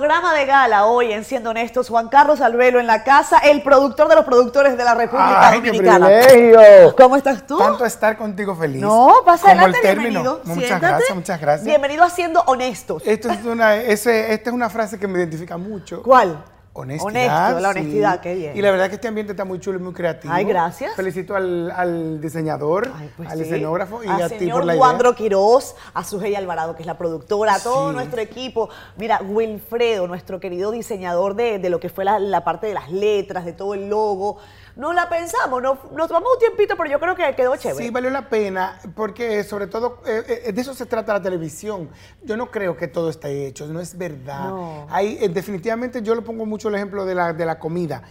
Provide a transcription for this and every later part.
Programa de gala hoy en Siendo Honestos, Juan Carlos Albelo en la casa, el productor de los productores de la República ¡Ay, qué Dominicana. privilegio! ¿Cómo estás tú? Tanto estar contigo feliz. No, pasa adelante, bienvenido. Muchas siéntate. gracias, muchas gracias. Bienvenido a Siendo Honestos. Esto es una, ese- esta es una frase que me identifica mucho. ¿Cuál? Honestidad. Honesto, la sí. honestidad, qué bien. Y la verdad que este ambiente está muy chulo y muy creativo. Ay, gracias. Felicito al, al diseñador, Ay, pues al sí. escenógrafo y Al a ti por la idea. Quiroz, a Sujei Alvarado, que es la productora, a todo Sí. nuestro equipo. Mira, Wilfredo, nuestro querido diseñador de, de lo que fue la, la parte de las letras, de todo el logo. No la pensamos, no, nos tomamos un tiempito, pero yo creo que quedó chévere. Sí, valió la pena, porque sobre todo eh, eh, de eso se trata la televisión. Yo no creo que todo está hecho, no es verdad. No. Hay, eh, definitivamente yo le pongo mucho el ejemplo de la, de la comida.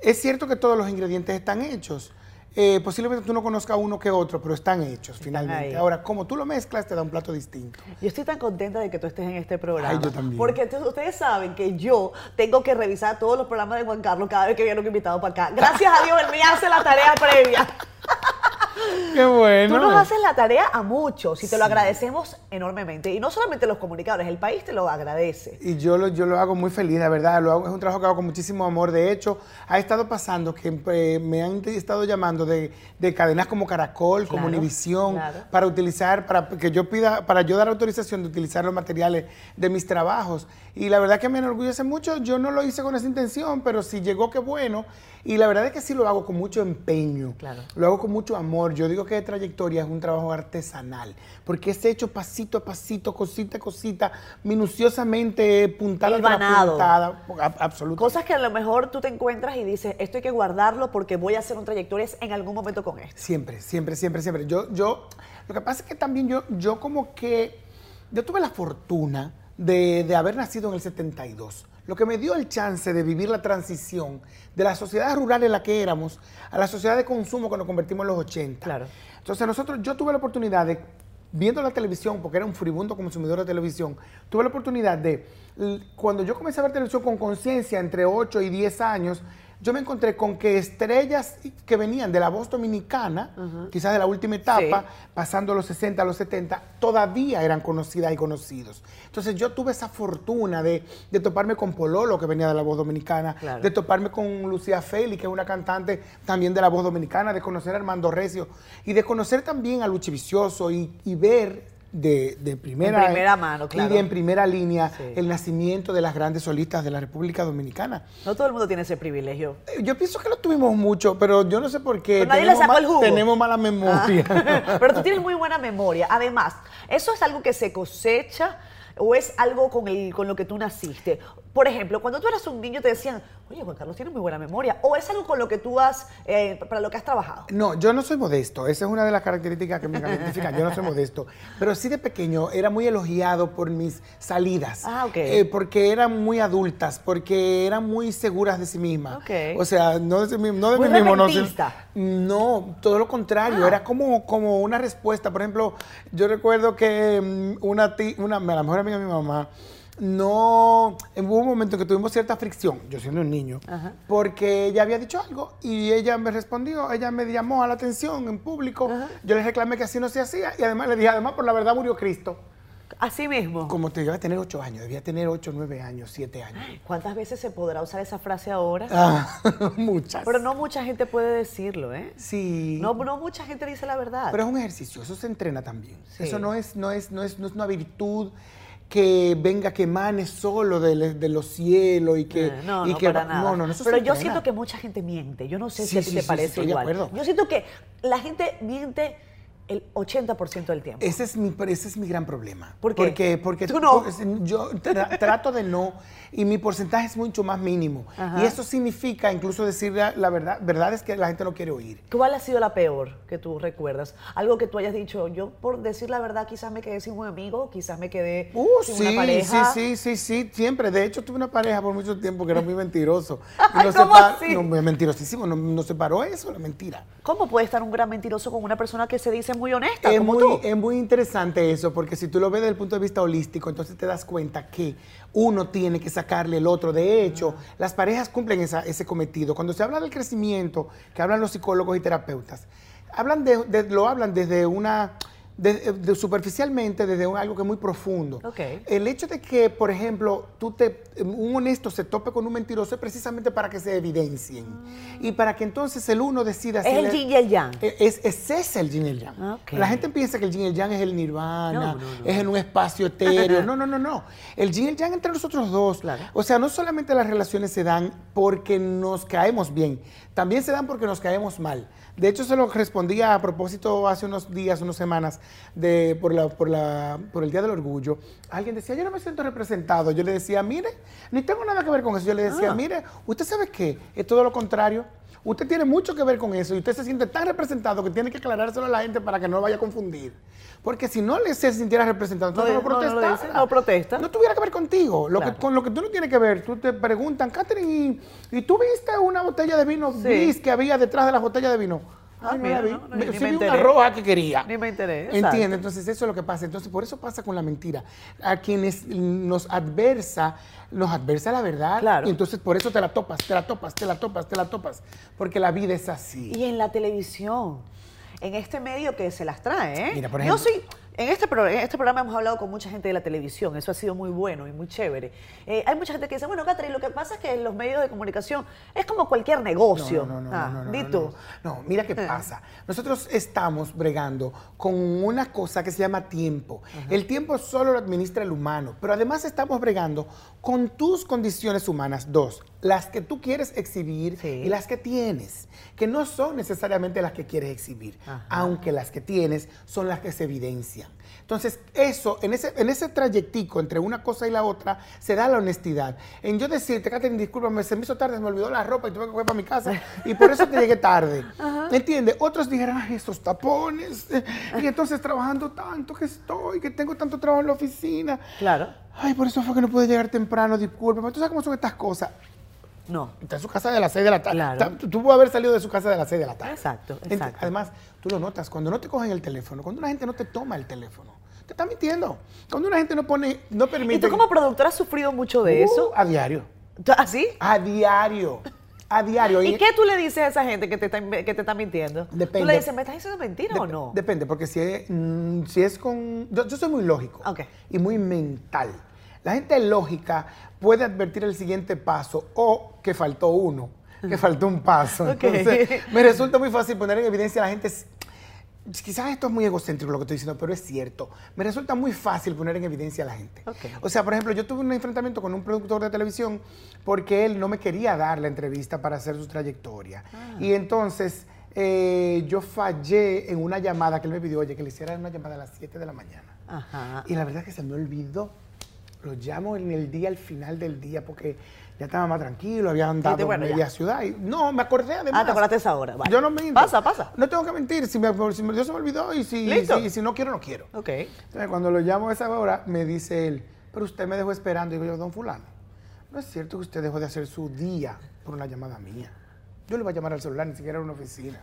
Es cierto que todos los ingredientes están hechos. Eh, posiblemente tú no conozcas uno que otro, pero están hechos finalmente. ahí. Ahora, como tú lo mezclas, te da un plato distinto. Yo estoy tan contenta de que tú estés en este programa. Ay, yo también. Porque entonces ustedes saben que yo tengo que revisar todos los programas de Juan Carlos cada vez que viene un invitado para acá. Gracias a Dios, él me hace la tarea previa. Qué bueno. Tú nos haces la tarea a muchos y te lo agradecemos enormemente. Y no solamente los comunicadores, el país te lo agradece. Y yo lo, yo lo hago muy feliz, la verdad. Lo hago, es un trabajo que hago con muchísimo amor. De hecho, ha estado pasando que eh, me han estado llamando de, de cadenas como Caracol, como Univisión, claro. para utilizar, para que yo pida, para yo dar autorización de utilizar los materiales de mis trabajos. Y la verdad que me enorgullece mucho. Yo no lo hice con esa intención, pero si llegó, qué bueno. Y la verdad es que sí lo hago con mucho empeño. Claro. Lo hago con mucho amor. Yo digo de trayectoria es un trabajo artesanal, porque es hecho pasito a pasito, cosita a cosita, minuciosamente, puntada Hilvanado. puntada. ab- Absolutamente. Cosas que a lo mejor tú te encuentras y dices, esto hay que guardarlo porque voy a hacer un trayectoria en algún momento con esto. Siempre, siempre, siempre, siempre. Yo, yo, lo que pasa es que también yo, yo como que, yo tuve la fortuna de, de haber nacido en el 72, lo que me dio el chance de vivir la transición de la sociedad rural en la que éramos a la sociedad de consumo que nos convertimos en los 80. Claro. Entonces nosotros, yo tuve la oportunidad de, viendo la televisión, porque era un furibundo consumidor de televisión, tuve la oportunidad de, cuando yo comencé a ver televisión con conciencia, entre 8 y 10 años, yo me encontré con que estrellas que venían de la voz dominicana, quizás de la última etapa, pasando los 60 a los 70, todavía eran conocidas y conocidos. Entonces yo tuve esa fortuna de, de toparme con Pololo, que venía de la voz dominicana, Claro. de toparme con Lucía Feli, que es una cantante también de la voz dominicana, de conocer a Armando Recio y de conocer también a Luchi Vicioso y, y ver de, de primera, En primera mano, claro. y de en primera línea Sí. el nacimiento de las grandes solistas de la República Dominicana. No todo el mundo tiene ese privilegio. Eh, Yo pienso que lo tuvimos mucho, pero yo no sé por qué. Pero nadie le Tenemos sacó ma- el jugo. Tenemos mala memoria. Ah, Pero tú tienes muy buena memoria. Además, ¿eso es algo que se cosecha o es algo con, el, con lo que tú naciste? Por ejemplo, cuando tú eras un niño te decían, oye, Juan Carlos tiene muy buena memoria. ¿O es algo con lo que tú has, eh, para lo que has trabajado? No, yo no soy modesto. Esa es una de las características que me identifican. Yo no soy modesto. Pero sí de pequeño era muy elogiado por mis salidas. Ah, ok. Eh, porque eran muy adultas, porque eran muy seguras de sí mismas. Ok. O sea, no de, mismo, no de Muy mí mismo. No, no, todo lo contrario. Ah. Era como, como una respuesta. Por ejemplo, yo recuerdo que mm, una, ti- una la mejor amiga de mi mamá no hubo un momento en que tuvimos cierta fricción, yo siendo un niño, Ajá. porque ella había dicho algo y ella me respondió, ella me llamó a la atención en público, yo le reclamé que así no se hacía y además le dije, además por la verdad murió Cristo. Así mismo. Como te debía tener ocho años, debía tener ocho, nueve años, siete años. ¿Cuántas veces se podrá usar esa frase ahora? Ah, muchas. Pero no mucha gente puede decirlo, ¿eh? Sí. No, no mucha gente dice la verdad. Pero es un ejercicio, eso se entrena también. Sí. Eso no es, no, es, no, es, no es una virtud que venga, que emane solo de, de los cielos y que... Eh, no, y no, que para nada. No, no, no, eso Pero yo siento que mucha gente miente. Yo no sé Sí, si a ti sí, te sí, parece de igual. Yo siento que la gente miente el 80% del tiempo. Ese es mi, ese es mi gran problema. ¿Por qué? Porque, porque Tú no. yo tra- trato de no y mi porcentaje es mucho más mínimo. Ajá. Y eso significa incluso decir la, la verdad, verdad es que la gente no quiere oír. ¿Cuál ha sido la peor que tú recuerdas? Algo que tú hayas dicho, yo por decir la verdad quizás me quedé sin un amigo, quizás me quedé Uh, sin sí, una pareja. sí, sí, sí, sí, siempre. De hecho, tuve una pareja por mucho tiempo que era muy mentiroso. Y nos ¿cómo así? no, mentirosísimo, no- nos separó eso, la mentira. ¿Cómo puede estar un gran mentiroso con una persona que se dice muy honesta Es como muy, tú? es muy interesante eso, porque si tú lo ves desde el punto de vista holístico, entonces te das cuenta que uno tiene que sacarle el otro. De hecho, las parejas cumplen esa- ese cometido. Cuando se habla del crecimiento, que hablan los psicólogos y terapeutas, hablan de, de- lo hablan desde una de- de- superficialmente desde un- algo que es muy profundo. El hecho de que, por ejemplo, tú te, un honesto se tope con un mentiroso es precisamente para que se evidencien y para que entonces el uno decida si Es el le- yin y el yang. Eh, Es, es ese el yin y el yang. La gente piensa que el yin y el yang es el nirvana, No, no, no. es en un espacio etéreo. No, no, no, no. El yin y el yang entre nosotros dos. Claro. O sea, no solamente las relaciones se dan porque nos caemos bien, también se dan porque nos caemos mal. De hecho, se lo respondía a propósito hace unos días, unas semanas, de, por, la, por, la, por el Día del Orgullo. Alguien decía, yo no me siento representado. Yo le decía, mire, ni tengo nada que ver con eso. Yo le decía, Ah. mire, usted sabe qué, es todo lo contrario. Usted tiene mucho que ver con eso y usted se siente tan representado que tiene que aclarárselo a la gente para que no vaya a confundir. Porque si no le se sintiera representado, entonces No, no, no, no lo dice, no protesta. No tuviera que ver contigo. Lo Claro. que, con lo que tú no tienes que ver, tú te preguntan, Catherine, ¿y, y tú viste una botella de vino Sí. gris que había detrás de la botella de vino? Ah, no mira, no, no, Me- sí me vi una enteré. roja que quería. Ni me enteré, exacto. Entiende, entonces eso es lo que pasa. Entonces por eso pasa con la mentira. A quienes nos adversa, nos adversa la verdad. Claro. Y entonces por eso te la topas, te la topas, te la topas, te la topas. Porque la vida es así. Y en la televisión, en este medio que se las trae, ¿eh? Mira, por Yo ejemplo- sí, en este, pro- en este programa hemos hablado con mucha gente de la televisión, eso ha sido muy bueno y muy chévere. Eh, hay mucha gente que dice, bueno, Catherine, lo que pasa es que en los medios de comunicación es como cualquier negocio. No, no, no, Ah, no, no, di no, tú. no. No, mira qué pasa. Nosotros estamos bregando con una cosa que se llama tiempo. El tiempo solo lo administra el humano, pero además estamos bregando con tus condiciones humanas, dos, las que tú quieres exhibir Sí. y las que tienes, que no son necesariamente las que quieres exhibir, Ajá. aunque las que tienes son las que se evidencian. Entonces, eso, en ese, en ese trayectico entre una cosa y la otra, se da la honestidad. En yo decirte, Catherine, discúlpame, se me hizo tarde, se me olvidó la ropa y tuve que coger para mi casa y por eso te llegué tarde. ¿Entiendes? Otros dijeron, ay, esos tapones. Y entonces trabajando tanto que estoy, que tengo tanto trabajo en la oficina. Claro. Ay, por eso fue que no pude llegar temprano, discúlpame. ¿Tú sabes cómo son estas cosas? No. Está en su casa de las 6 de la tarde. Claro. Ta- Tú pudo haber salido de su casa de las 6 de la tarde. Exacto, exacto. Además, tú lo notas, cuando no te cogen el teléfono, cuando una gente no te toma el teléfono, te está mintiendo. Cuando una gente no pone, no permite... ¿Y tú como productora has sufrido mucho de eso? Uh, a diario. ¿Así? A diario. A diario. ¿Y qué tú le dices a esa gente que te está, que te está mintiendo? Depende. ¿Tú le dices, ¿me estás diciendo mentira o no? Depende, porque si es, mm, si es con... Yo, yo soy muy lógico Ok. y muy mental. La gente lógica puede advertir el siguiente paso o que faltó uno, que faltó un paso. Entonces, me resulta muy fácil poner en evidencia a la gente... Quizás esto es muy egocéntrico lo que estoy diciendo, pero es cierto. Me resulta muy fácil poner en evidencia a la gente. O sea, por ejemplo, yo tuve un enfrentamiento con un productor de televisión porque él no me quería dar la entrevista para hacer su trayectoria. Ah. Y entonces eh, yo fallé en una llamada que él me pidió, oye, que le hiciera una llamada a las 7 de la mañana. Ajá. Y la verdad es que se me olvidó. Lo llamo en el día, al final del día, porque ya estaba más tranquilo, había andado ya. media ciudad. Y, no, me acordé además. Ah, te acordaste esa hora. Vale. Yo no miento. Pasa, pasa. No tengo que mentir. Si me, si me- Dios se me olvidó y si, Listo. si, si no quiero, no quiero. Ok. Entonces, cuando lo llamo a esa hora, me dice él, pero usted me dejó esperando. Y digo yo, don fulano, no es cierto que usted dejó de hacer su día por una llamada mía. Yo le voy a llamar al celular, ni siquiera a una oficina.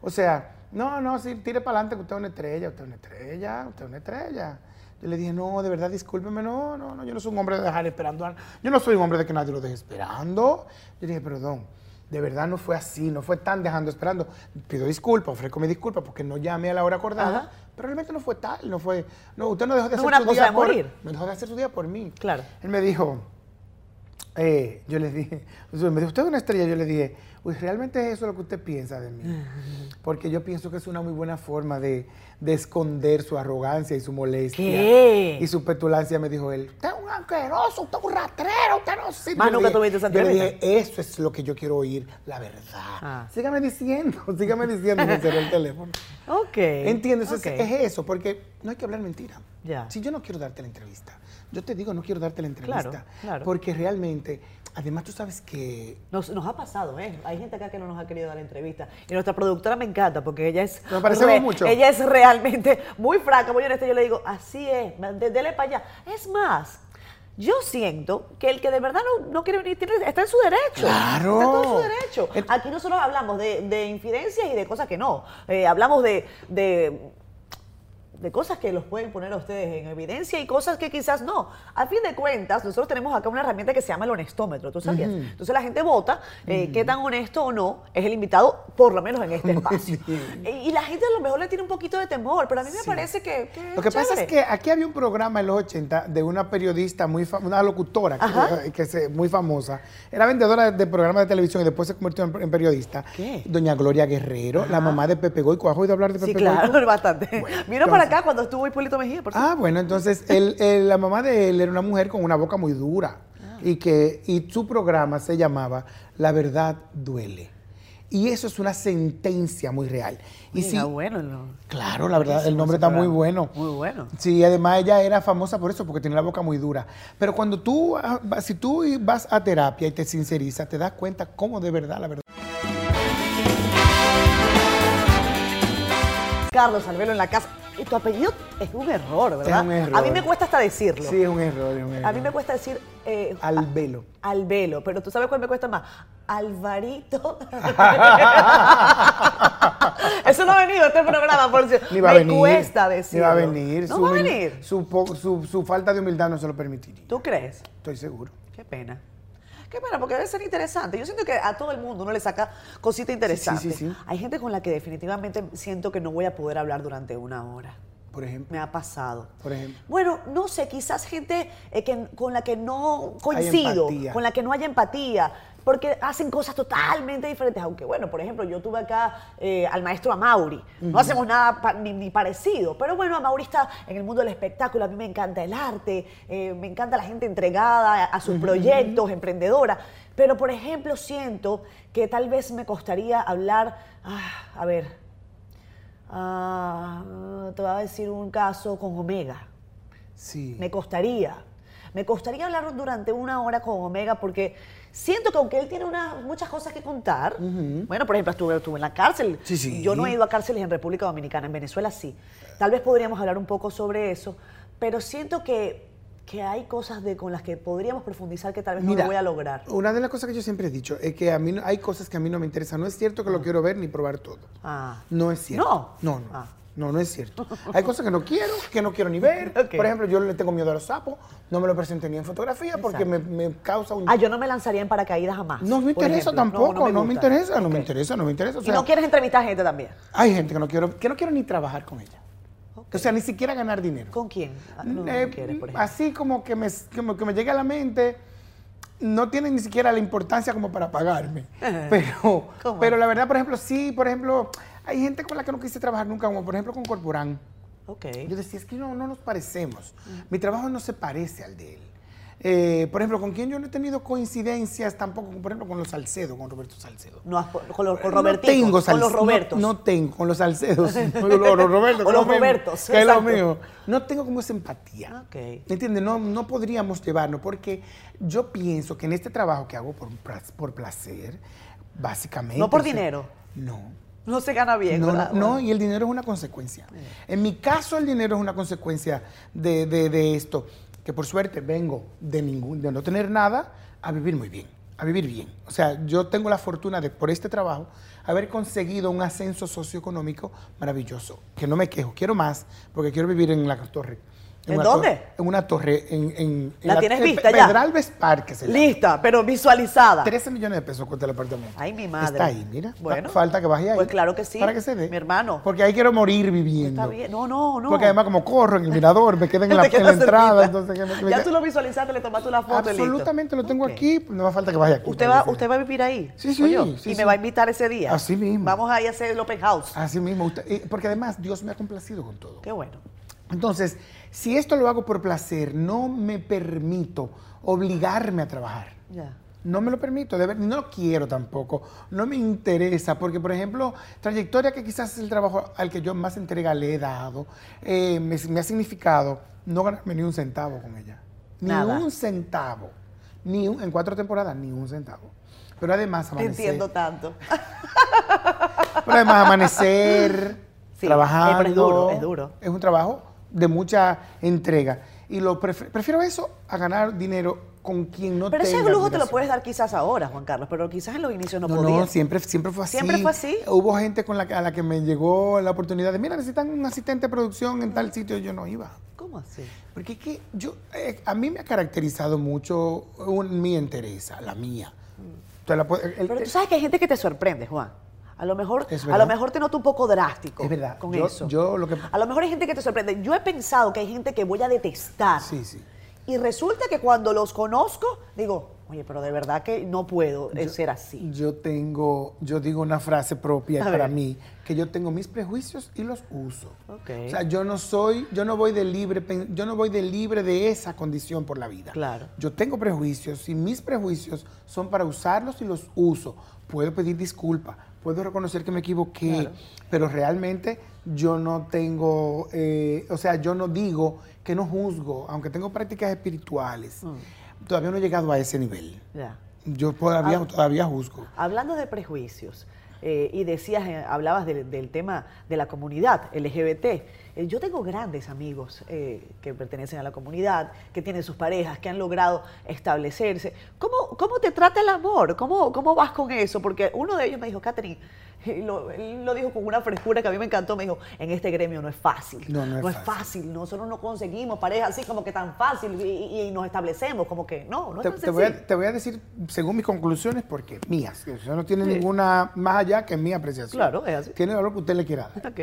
O sea, no, no, sí, tire para adelante que usted es una estrella, usted es una estrella, usted es una estrella. Yo le dije, no, de verdad, discúlpeme, no, no, no, yo no soy un hombre de dejar esperando. a- Yo no soy un hombre de que nadie lo deje esperando. Yo dije, perdón, de verdad no fue así, no fue tan dejando esperando. Pido disculpas, ofrezco mi disculpa porque no llamé a la hora acordada, Ajá. pero realmente no fue tal, no fue, no, usted no dejó de No hacer su día de por, morir. no dejó de hacer su día por mí. Claro. Él me dijo, eh, yo le dije, me dijo, usted es una estrella, yo le dije, pues realmente es eso lo que usted piensa de mí. Porque yo pienso que es una muy buena forma de, de esconder su arrogancia y su molestia. ¿Qué? Y su petulancia, me dijo él, usted es un asqueroso, usted es un rastrero, usted no sirve". Más nunca tuviste Yo le dije, eso es lo que yo quiero oír, la verdad. Ah. Sígame diciendo, sígame diciendo, me cerró el teléfono. Ok. ¿Entiendes? Es- Ok. Es, eso, porque no hay que hablar mentira. Ya. Si yo no quiero darte la entrevista, yo te digo no quiero darte la entrevista. Claro, claro. Porque realmente, además tú sabes que... Nos, nos ha pasado, ¿eh? Hay gente acá que no nos ha querido dar la entrevista. Y nuestra productora me encanta porque ella es. Nos parecemos mucho. Ella es realmente muy franca, muy honesta. Yo le digo, así es, de- dele para allá. Es más. Yo siento que el que de verdad no, no quiere venir tiene- está en su derecho. Claro. Está todo en su derecho. Aquí nosotros hablamos de, de infidencias y de cosas que no. Eh, hablamos de, de de cosas que los pueden poner a ustedes en evidencia y cosas que quizás no. A fin de cuentas, nosotros tenemos acá una herramienta que se llama el honestómetro, ¿tú sabías? Entonces la gente vota eh, qué tan honesto o no es el invitado, por lo menos en este espacio. Y, y la gente a lo mejor le tiene un poquito de temor, pero a mí me parece que, que Lo que pasa es que aquí había un programa en los 80 de una periodista muy una locutora que, que se- muy famosa. Era vendedora de programas de televisión y después se convirtió en, en periodista. ¿Qué? Doña Gloria Guerrero, la mamá de Pepe Goico. ¿Has oído hablar de Pepe Sí, claro, bastante. Bueno, para entonces- acá cuando estuvo Hipólito Mejía, por Ah, bueno, entonces él- él- la mamá de él era una mujer con una boca muy dura Ah. y que y su programa se llamaba La verdad duele. Y eso es una sentencia muy real. Y Mira, sí, bueno, no. claro, la verdad, el nombre está muy bueno. Muy bueno. Sí, además ella era famosa por eso, porque tenía la boca muy dura. Pero cuando tú, ah, vas- si tú vas a terapia y te sincerizas, te das cuenta cómo de verdad, la verdad. Carlos Albelo en la casa. Tu apellido es un error, ¿verdad? un error. A mí me cuesta hasta decirlo. Sí, es un error, es un error. A mí me cuesta decir... Eh, Albelo. a- Albelo, pero tú sabes cuál me cuesta más. Alvarito. Eso no ha venido este programa, por cierto. Ni va a me venir. cuesta Ni decirlo. va a venir. No su, va a venir. Su, po- su- su falta de humildad no se lo permitiría. ¿Tú crees? Estoy seguro. Qué pena. Qué pena, porque debe ser interesante. Yo siento que a todo el mundo uno le saca cosita interesante. sí, sí. Hay gente con la que definitivamente siento que no voy a poder hablar durante una hora. Por ejemplo. Me ha pasado. Por ejemplo. Bueno, no sé, quizás gente eh, que, con la que no coincido, con la que no haya empatía, porque hacen cosas totalmente diferentes. Aunque, bueno, por ejemplo, yo tuve acá eh, al maestro Amauri. No hacemos nada pa- ni, ni parecido, pero bueno, Amauri está en el mundo del espectáculo. A mí me encanta el arte, eh, me encanta la gente entregada a, a sus proyectos, emprendedora. Pero, por ejemplo, siento que tal vez me costaría hablar, ah, a ver, ah, te voy a decir un caso con Omega. Sí. Me costaría. Me costaría hablar durante una hora con Omega porque siento que aunque él tiene unas, muchas cosas que contar, bueno, por ejemplo, estuve, estuve en la cárcel. Sí, sí. Yo no he ido a cárceles en República Dominicana, en Venezuela sí. Tal vez podríamos hablar un poco sobre eso, pero siento que, que hay cosas de, con las que podríamos profundizar que tal vez no lo voy a lograr. Una de las cosas que yo siempre he dicho es que a mí no- hay cosas que a mí no me interesan. No es cierto que lo quiero ver ni probar todo. Ah. No es cierto. No. No, no. Ah. No, no es cierto. Hay cosas que no quiero, que no quiero ni ver. Por ejemplo, yo le tengo miedo a los sapos, no me lo presente ni en fotografía porque me, me causa un... Ah, yo no me lanzaría en paracaídas jamás. no me interesa tampoco, no, me, interesa, no me interesa, no me interesa. O y no quieres entrevistar gente también. hay gente que no quiero, que no quiero ni trabajar con ella. O sea, ni siquiera ganar dinero. ¿Con quién? Ah, No, Eh, quieres, por ejemplo. así como que, me, como que me llegue a la mente, no tiene ni siquiera la importancia como para pagarme. Pero, pero la verdad, por ejemplo, sí, por ejemplo, hay gente con la que no quise trabajar nunca, como por ejemplo con Corporán. Ok. Yo decía, es que no, no nos parecemos. Mi trabajo no se parece al de él. Eh, por ejemplo, con quien yo no he tenido coincidencias tampoco, por ejemplo, con los Salcedo, con Roberto Salcedo. No con los, con No tengo con los Salcedo, Robertos. No, no tengo, con los Salcedos. con los, los Robertos. Es los mismo, Robertos, Que es lo mío. No tengo como esa empatía. Ok. ¿Entiendes? No, no podríamos llevarnos porque yo pienso que en este trabajo que hago por, por placer, básicamente... No por sea, dinero. No. No se gana bien, No, no, y el dinero es una consecuencia. En mi caso, el dinero es una consecuencia de, de- de esto, que por suerte vengo de, ningún, de no tener nada a vivir muy bien, a vivir bien. O sea, yo tengo la fortuna de, por este trabajo, haber conseguido un ascenso socioeconómico maravilloso, que no me quejo, quiero más, porque quiero vivir en la torre. ¿En dónde? torre- en una torre en... en- en ¿La tienes en vista ya? Pedralbes Park, se llama. Lista, pero visualizada. 13 millones de pesos cuesta el apartamento. Ay, mi madre. Está ahí, mira. Bueno. Falta que baje ahí. Pues claro que sí. Para que se dé. Mi hermano. Porque ahí quiero morir viviendo. Está bien. No, no, no. Porque además como corro en el mirador, me quedo en la, en entrada. Entonces, que me- ya tú lo visualizaste, le tomaste una foto y listo. Absolutamente, lo tengo Ok. aquí. No me falta que vaya aquí. ¿Usted va, ¿Usted va a vivir ahí? Sí, sí, ¿O yo? sí, y sí. me va a invitar ese día. Así mismo. Vamos ahí a hacer el open house. Así mismo. usted- porque además Dios me ha complacido con todo. Qué bueno. Entonces, si esto lo hago por placer, no me permito obligarme a trabajar. No me lo permito, de ver, no lo quiero tampoco, no me interesa, porque por ejemplo, trayectoria que quizás es el trabajo al que yo más entrega le he dado, eh, me, me ha significado no ganarme ni un centavo con ella. Ni Nada. un centavo. Ni un- en cuatro temporadas, ni un centavo. Pero además Te amanecer. entiendo tanto. Pero además amanecer, Sí, trabajando. es duro, es duro. Es un trabajo de mucha entrega. Y lo prefi- prefiero eso a ganar dinero con quien no Pero ese tenga lujo te lo puedes dar quizás ahora, Juan Carlos, pero quizás en los inicios no, No, podías. no, siempre, siempre fue así. ¿Siempre fue así? Hubo gente con la, que- a la que me llegó la oportunidad de, mira, necesitan un asistente de producción en tal sitio, yo no iba. ¿Cómo así? Porque es que yo, eh, a mí me ha caracterizado mucho un- mi entereza, la mía. Te la el- Pero tú sabes que hay gente que te sorprende, Juan. A lo mejor, a lo mejor te noto un poco drástico Es verdad. con Yo- eso. yo lo que- A lo mejor hay gente que te sorprende. Yo he pensado que hay gente que voy a detestar. Sí, sí. Y resulta que cuando los conozco, digo, oye, pero de verdad que no puedo ser así. Yo tengo, yo digo una frase propia A para ver. mí, que yo tengo mis prejuicios y los uso. Ok. O sea, yo no soy, yo no voy de libre, yo no voy de libre de esa condición por la vida. Claro. Yo tengo prejuicios y mis prejuicios son para usarlos y los uso. Puedo pedir disculpas, puedo reconocer que me equivoqué, Claro. pero realmente yo no tengo, eh, o sea, yo no digo que no juzgo, aunque tengo prácticas espirituales. Todavía no he llegado a ese nivel. Ya. Yo todavía, todavía juzgo. Hablando de prejuicios, eh, y decías, eh, hablabas del tema de la comunidad LGBT. Eh, yo tengo grandes amigos eh, que pertenecen a la comunidad, que tienen sus parejas, que han logrado establecerse. ¿Cómo, cómo te trata el amor? ¿Cómo, ¿Cómo vas con eso? Porque uno de ellos me dijo, Catherine, lo, él lo dijo con una frescura que a mí me encantó, me dijo, en este gremio no es fácil. No, no es fácil. Nosotros no conseguimos parejas así como que tan fácil y, nos establecemos, como que no, no es Te, tan te voy a, te voy a decir, según mis conclusiones, porque mías. Eso no tiene Sí. ninguna más allá que mi apreciación. Claro, es así. Tiene el valor que usted le quiera dar. Ok.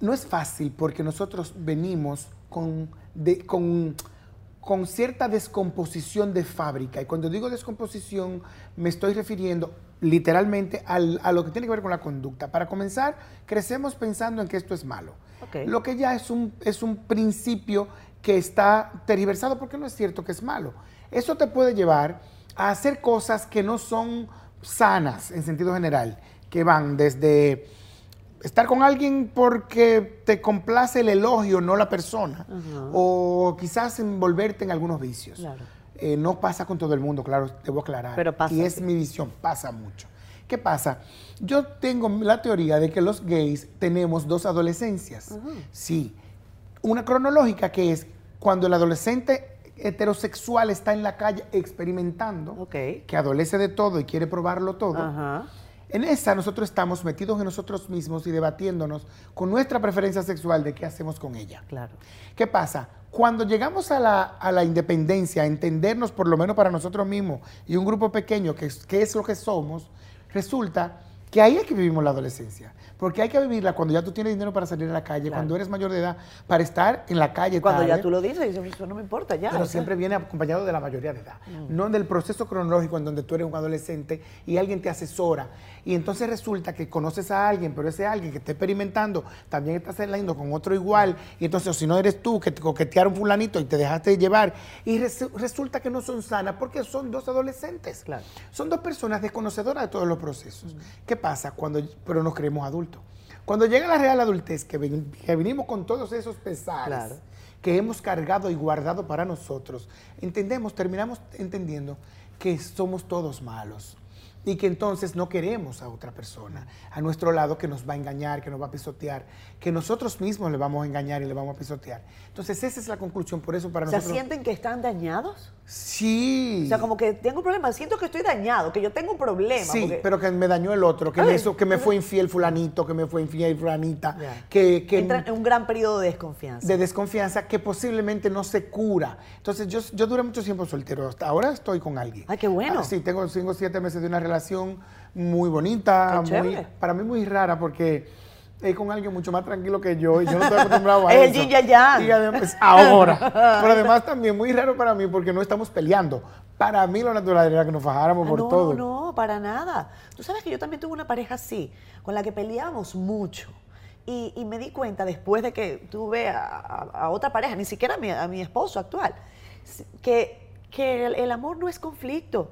No es fácil porque nosotros venimos con, de- con, con cierta descomposición de fábrica. Y cuando digo descomposición, me estoy refiriendo literalmente al- a lo que tiene que ver con la conducta. Para comenzar, crecemos pensando en que esto es malo. Lo que ya es un, es un principio que está tergiversado porque no es cierto que es malo. Eso te puede llevar a hacer cosas que no son sanas en sentido general, que van desde estar con alguien porque te complace el elogio, no la persona, o quizás envolverte en algunos vicios. Claro. Eh, no pasa con todo el mundo, claro, debo aclarar. Pero pasa, Y es mi visión, pasa mucho. ¿Qué pasa? Yo tengo la teoría de que los gays tenemos dos adolescencias. Sí. Una cronológica que es cuando el adolescente heterosexual está en la calle experimentando, que adolece de todo y quiere probarlo todo. Ajá. En esa nosotros estamos metidos en nosotros mismos y debatiéndonos con nuestra preferencia sexual de qué hacemos con ella. Claro. ¿Qué pasa? Cuando llegamos a la, a la independencia, a entendernos por lo menos para nosotros mismos y un grupo pequeño, que es, que es lo que somos, resulta que ahí es que vivimos la adolescencia. Porque hay que vivirla cuando ya tú tienes dinero para salir a la calle, Claro. cuando eres mayor de edad, para estar en la calle. Cuando ya tú lo dices, dices, eso no me importa ya. Pero o sea. siempre viene acompañado de la mayoría de edad, no del proceso cronológico en donde tú eres un adolescente y alguien te asesora. Y entonces resulta que conoces a alguien, pero ese alguien que está experimentando también está saliendo con otro igual. Y entonces, o si no eres tú, que te coquetearon fulanito y te dejaste llevar. Y resu- resulta que no son sanas porque son dos adolescentes. Claro. Son dos personas desconocedoras de todos los procesos. ¿Qué pasa? Cuando, pero nos creemos adultos. Cuando llega la real adultez, que, ven- que venimos con todos esos pesares, Claro. que hemos cargado y guardado para nosotros, entendemos, terminamos entendiendo que somos todos malos y que entonces no queremos a otra persona a nuestro lado que nos va a engañar, que nos va a pisotear, que nosotros mismos le vamos a engañar y le vamos a pisotear. Entonces esa es la conclusión, por eso para O sea, nosotros... ¿sienten que están dañados? Sí. O sea, como que tengo un problema, siento que estoy dañado, que yo tengo un problema. Sí, porque- pero que me dañó el otro, que, Ay, me, hizo- que me fue infiel fulanito, que me fue infiel fulanita, que, que Entran en un gran periodo de desconfianza. de desconfianza que posiblemente no se cura. Entonces, yo, yo duré mucho tiempo soltero. Hasta ahora estoy con alguien. Ay, qué bueno. Ah, sí, tengo, tengo siete meses de una relación muy bonita, muy- para mí muy rara porque es con alguien mucho más tranquilo que yo y yo no estoy acostumbrado a Es el eso. yin y además, ahora. Pero además también muy raro para mí porque no estamos peleando. Para mí lo natural era que nos fajáramos Ah, por no, todo. no, para nada. Tú sabes que yo también tuve una pareja así, con la que peleábamos mucho. Y, y me di cuenta después de que tuve a, a- a otra pareja, ni siquiera a mi, a mi esposo actual, que, que el, el amor no es conflicto.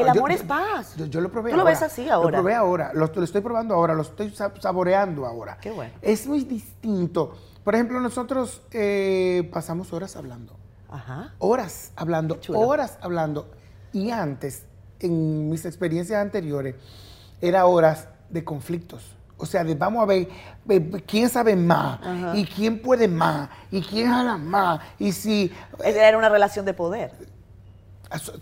El Ah, yo- amor es paz. Yo, yo lo probé Tú lo ves así ahora. Lo probé ahora, lo, lo estoy probando ahora, lo estoy sa- saboreando ahora. Qué bueno. Es muy distinto. Por ejemplo, nosotros eh, pasamos horas hablando. Ajá. Horas hablando, horas hablando. Y antes, en mis experiencias anteriores, era horas de conflictos. O sea, de vamos a ver quién sabe más, Ajá. y quién puede más, y quién jala más, y si Era una relación de poder.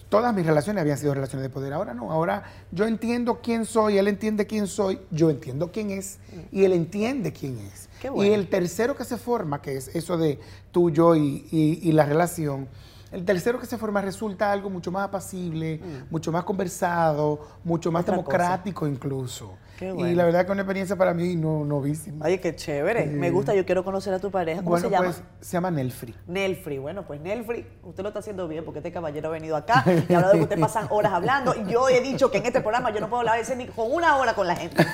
Todas mis relaciones habían sido relaciones de poder. Ahora no. Ahora yo entiendo quién soy, él entiende quién soy, yo entiendo quién es y él entiende quién es. Y el tercero que se forma, que es eso de tú, yo y la relación, el tercero que se forma resulta algo mucho más apacible, mm. mucho más conversado, mucho más democrático incluso. Y la verdad que es una experiencia para mí no, novísima. Oye, qué chévere. Me gusta, yo quiero conocer a tu pareja. ¿Cómo se llama? Pues, se llama Nelfri. Nelfri. Bueno, pues Nelfri, usted lo está haciendo bien porque este caballero ha venido acá y ha hablado de que usted pasan horas hablando. Y yo he dicho que en este programa yo no puedo hablar ni con una hora con la gente.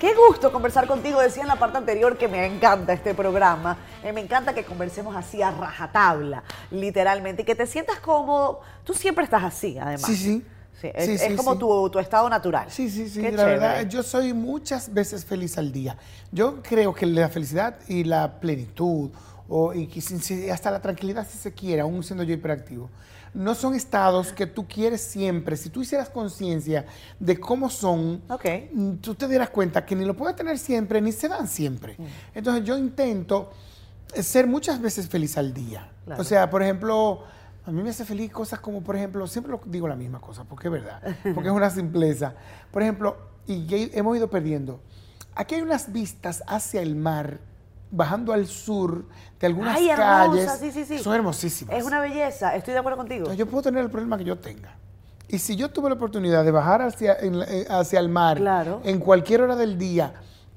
Qué gusto conversar contigo. Decía en la parte anterior que me encanta este programa. Eh, me encanta que conversemos así a rajatabla, literalmente, y que te sientas cómodo. Tú siempre estás así, además. Sí, sí. es, como Tu, estado natural. Sí, sí, sí. la verdad, yo soy muchas veces feliz al día. Yo creo que la felicidad y la plenitud, o, y hasta la tranquilidad, si se quiere, aún siendo yo hiperactivo, no son estados que tú quieres siempre. Si tú hicieras conciencia de cómo son, mm, tú te dieras cuenta que ni lo puedes tener siempre, ni se dan siempre. Mm. Entonces yo intento ser muchas veces feliz al día. O sea, por ejemplo, a mí me hace feliz cosas como, por ejemplo, siempre digo la misma cosa, porque es verdad, porque es una simpleza. Por ejemplo, y hemos ido perdiendo. Aquí hay unas vistas hacia el mar bajando al sur de algunas calles. Son hermosísimas. Es una belleza, estoy de acuerdo contigo. yo puedo tener el problema que yo tenga. Y si yo tuve la oportunidad de bajar hacia, eh, hacia el mar en cualquier hora del día,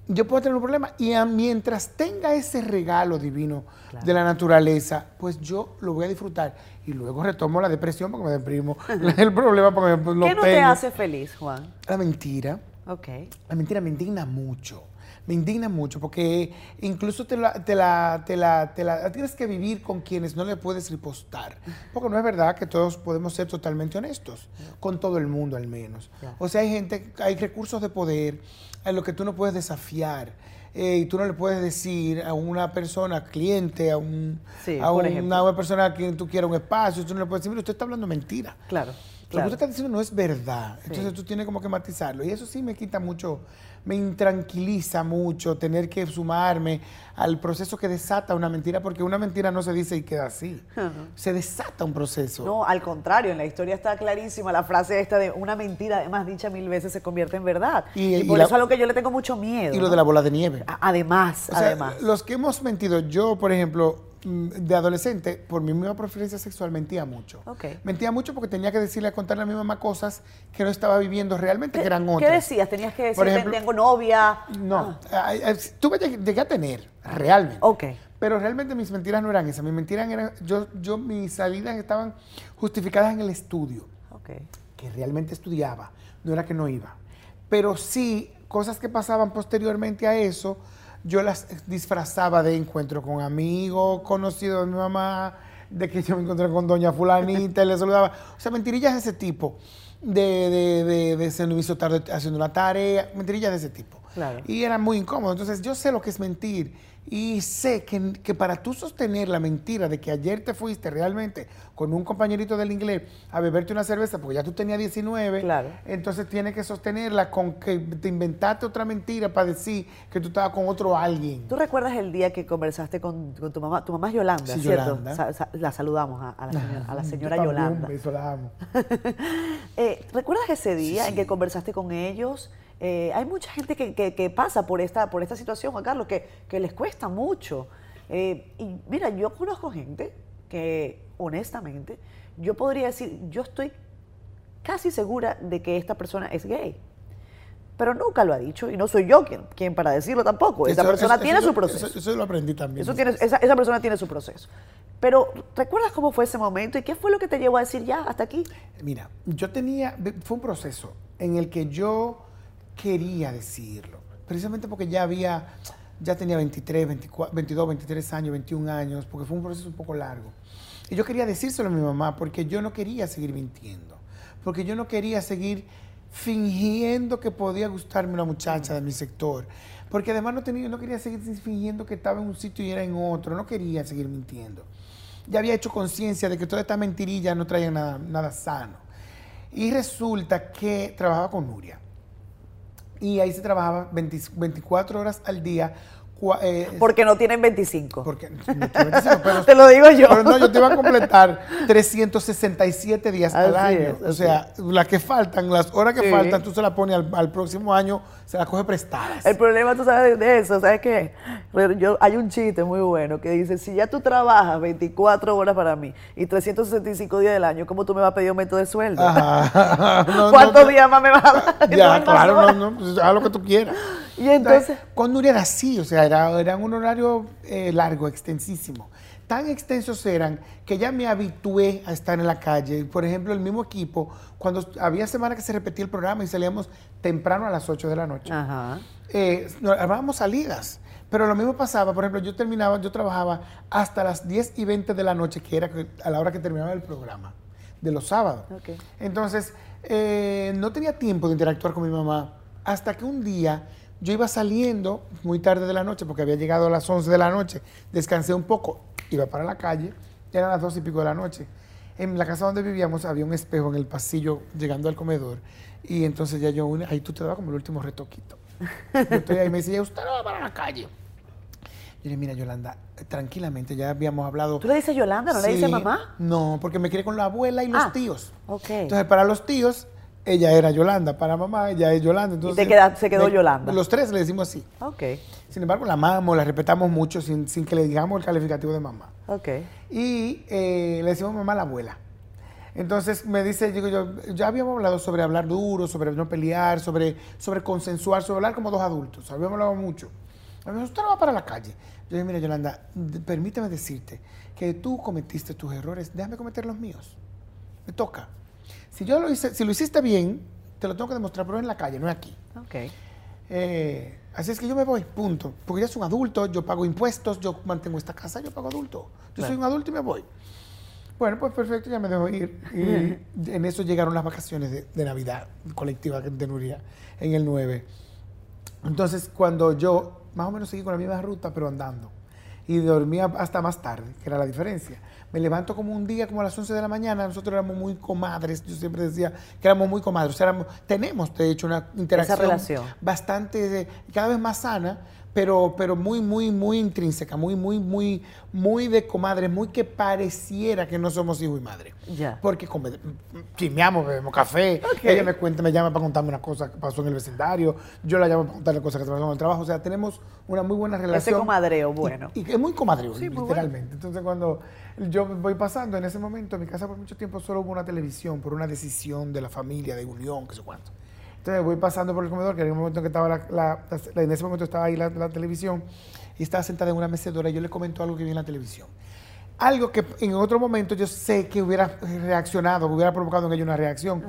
yo puedo tener un problema. Y mientras tenga ese regalo divino de la naturaleza, pues yo lo voy a disfrutar. Y luego retomo la depresión porque me deprimo. el problema porque lo ¿Qué no te hace feliz, Juan? La mentira. Ok. La mentira me indigna mucho me indigna mucho porque incluso te la, te la, te la, te la, tienes que vivir con quienes no le puedes ripostar. Porque no es verdad que todos podemos ser totalmente honestos, con todo el mundo al menos. O sea, hay gente, hay recursos de poder en los que tú no puedes desafiar. Eh, y tú no le puedes decir a una persona, cliente, a, un, a una, persona a quien tú quieras un espacio, tú no le puedes decir, mira, usted está hablando mentira. Claro. Lo que usted está diciendo no es verdad. Entonces tú tienes como que matizarlo. Y eso sí me quita mucho, me intranquiliza mucho tener que sumarme al proceso que desata una mentira, porque una mentira no se dice y queda así. Se desata un proceso. No, al contrario, en la historia está clarísima la frase esta de una mentira, además dicha mil veces, se convierte en verdad. Y, por eso es algo que yo le tengo mucho miedo. Y lo de la bola de nieve. Además, además. Los que hemos mentido, yo, por ejemplo, de adolescente, por mi misma preferencia sexual, mentía mucho. Mentía mucho porque tenía que decirle, a contarle a mi mamá cosas que no estaba viviendo realmente, que eran otras. ¿Qué decías? ¿Tenías que decir, tengo novia? No, ah. tuve, llegué a tener, realmente. Ok. Pero realmente mis mentiras no eran esas. Mis mentiras eran, yo, yo, mis salidas estaban justificadas en el estudio. Que realmente estudiaba, no era que no iba. Pero sí, cosas que pasaban posteriormente a eso, yo las disfrazaba de encuentro con amigos, conocidos de mi mamá, de que yo me encontré con doña fulanita y le saludaba. O sea, mentirillas de ese tipo. De, de, de, de se me hizo tarde haciendo una tarea, mentirillas de ese tipo. Y era muy incómodo. Entonces, yo sé lo que es mentir y sé que, que, para tú sostener la mentira de que ayer te fuiste realmente con un compañerito del inglés a beberte una cerveza porque ya tú tenías 19, claro. entonces tienes que sostenerla con que te inventaste otra mentira para decir que tú estabas con otro alguien. ¿Tú recuerdas el día que conversaste con, tu mamá? Tu mamá es Yolanda, ¿cierto? la saludamos a, la señora, a la señora Yolanda. eh, ¿Recuerdas ese día en que conversaste con ellos? Eh, hay mucha gente que, pasa por esta, por esta situación, Juan Carlos, que, les cuesta mucho. Eh, y mira, yo conozco gente que, honestamente, yo podría decir, yo estoy casi segura de que esta persona es gay. Pero nunca lo ha dicho y no soy yo quien, quien para decirlo tampoco. esa persona tiene su proceso. Eso, lo aprendí también. esa, esa persona tiene su proceso. Pero, ¿recuerdas cómo fue ese momento y qué fue lo que te llevó a decir ya hasta aquí? Mira, yo tenía, fue un proceso en el que yo quería decirlo, precisamente porque ya había, ya tenía 23, 24, 22, 23 años, 21 años, porque fue un proceso un poco largo. Y yo quería decírselo a mi mamá porque yo no quería seguir mintiendo, porque yo no quería seguir fingiendo que podía gustarme una muchacha de mi sector, porque además no, tenía, no quería seguir fingiendo que estaba en un sitio y era en otro, no quería seguir mintiendo. Ya había hecho conciencia de que toda esta mentirilla no traía nada, nada sano. Y resulta que trabajaba con Nuria y ahí se trabajaba 24 horas al día eh, Porque no tienen 25. porque, no tiene 25, pero- Te lo digo yo. Pero no, yo te iba a completar 367 días al año. es, o sea, las que faltan, las horas que Sí. faltan, tú se las pones al, al próximo año, se las coge prestadas. El problema, tú sabes de eso, ¿sabes qué? Pero Yo, hay un chiste muy bueno que dice, si ya tú trabajas 24 horas para mí y 365 días del año, ¿cómo tú me vas a pedir aumento de sueldo? No, ¿Cuántos no, días más me vas a dar? Ya, claro, no, no, pues, haz lo que tú quieras. Y entonces, Con Nuria era así, o sea, era, era un horario eh, largo, extensísimo. Tan extensos eran que ya me habitué a estar en la calle. Por ejemplo, el mismo equipo, cuando había semanas que se repetía el programa y salíamos temprano a las 8 de la noche, ajá. eh, armábamos salidas. Pero lo mismo pasaba, por ejemplo, yo terminaba, yo trabajaba hasta las 10 y 20 de la noche, que era a la hora que terminaba el programa, de los sábados. Entonces, eh, no tenía tiempo de interactuar con mi mamá hasta que un día yo iba saliendo muy tarde de la noche, porque había llegado a las 11 de la noche, descansé un poco, iba para la calle, eran las 2 y pico de la noche. En la casa donde vivíamos había un espejo en el pasillo llegando al comedor y entonces ya yo, ahí tú te dabas como el último retoquito. Yo estoy ahí y me decía, usted no va para la calle. Yo le dije, mira Yolanda, tranquilamente, ya habíamos hablado. ¿Tú le dices Yolanda, no le Sí, dices mamá? No, porque me quiere con la abuela y los Ah, tíos. ok. Entonces, para los tíos, ella era Yolanda. Para mamá, ella es Yolanda. Entonces, te queda- se quedó Yolanda. Los tres le decimos así. Ok, Sin embargo, la amamos, la respetamos mucho sin, sin que le digamos el calificativo de mamá. ok. Y eh, le decimos mamá a la abuela. Entonces me dice, digo yo, ya habíamos hablado sobre hablar duro, sobre no pelear, sobre, sobre consensuar, sobre hablar como dos adultos. Habíamos hablado mucho. Me dijo, usted no va para la calle. Yo dije, mira, Yolanda, permíteme decirte que tú cometiste tus errores, déjame cometer los míos. Me toca. Si yo lo hice, si lo hiciste bien, te lo tengo que demostrar, pero en la calle, no es aquí. Ok. Eh, así es que yo me voy, punto. Porque ya soy un adulto, yo pago impuestos, yo mantengo esta casa, yo pago adulto. Yo soy un adulto y me voy. Bueno, pues perfecto, ya me dejo ir. Y en eso llegaron las vacaciones de, de Navidad colectiva de Nuria en el 9. Entonces, cuando yo más o menos seguí con la misma ruta, pero andando, y dormía hasta más tarde, que era la diferencia. Me levanto como un día, como a las 11 de la mañana, nosotros éramos muy comadres, yo siempre decía que éramos muy comadres, o sea, éramos- tenemos de hecho una interacción relación. bastante, cada vez más sana, pero, pero muy, muy, muy intrínseca, muy, muy, muy, muy de comadres, muy que pareciera que no somos hijo y madre. Ya. Porque chismeamos, bebemos café, ella me cuenta, me llama para contarme una cosa que pasó en el vecindario, yo la llamo para contarle cosas que pasó en el trabajo, o sea, tenemos una muy buena relación. comadreo, bueno. Y, y es muy comadreo, Sí, muy literalmente. Entonces, cuando yo voy pasando, en ese momento, en mi casa por mucho tiempo solo hubo una televisión, por una decisión de la familia, de unión, que sé cuánto. Entonces voy pasando por el comedor, que en, el momento en que estaba la, la- la- en ese momento estaba ahí la, la televisión, y estaba sentada en una mecedora, y yo le comento algo que vi en la televisión. Algo que en otro momento yo sé que hubiera reaccionado, que hubiera provocado en ella una reacción.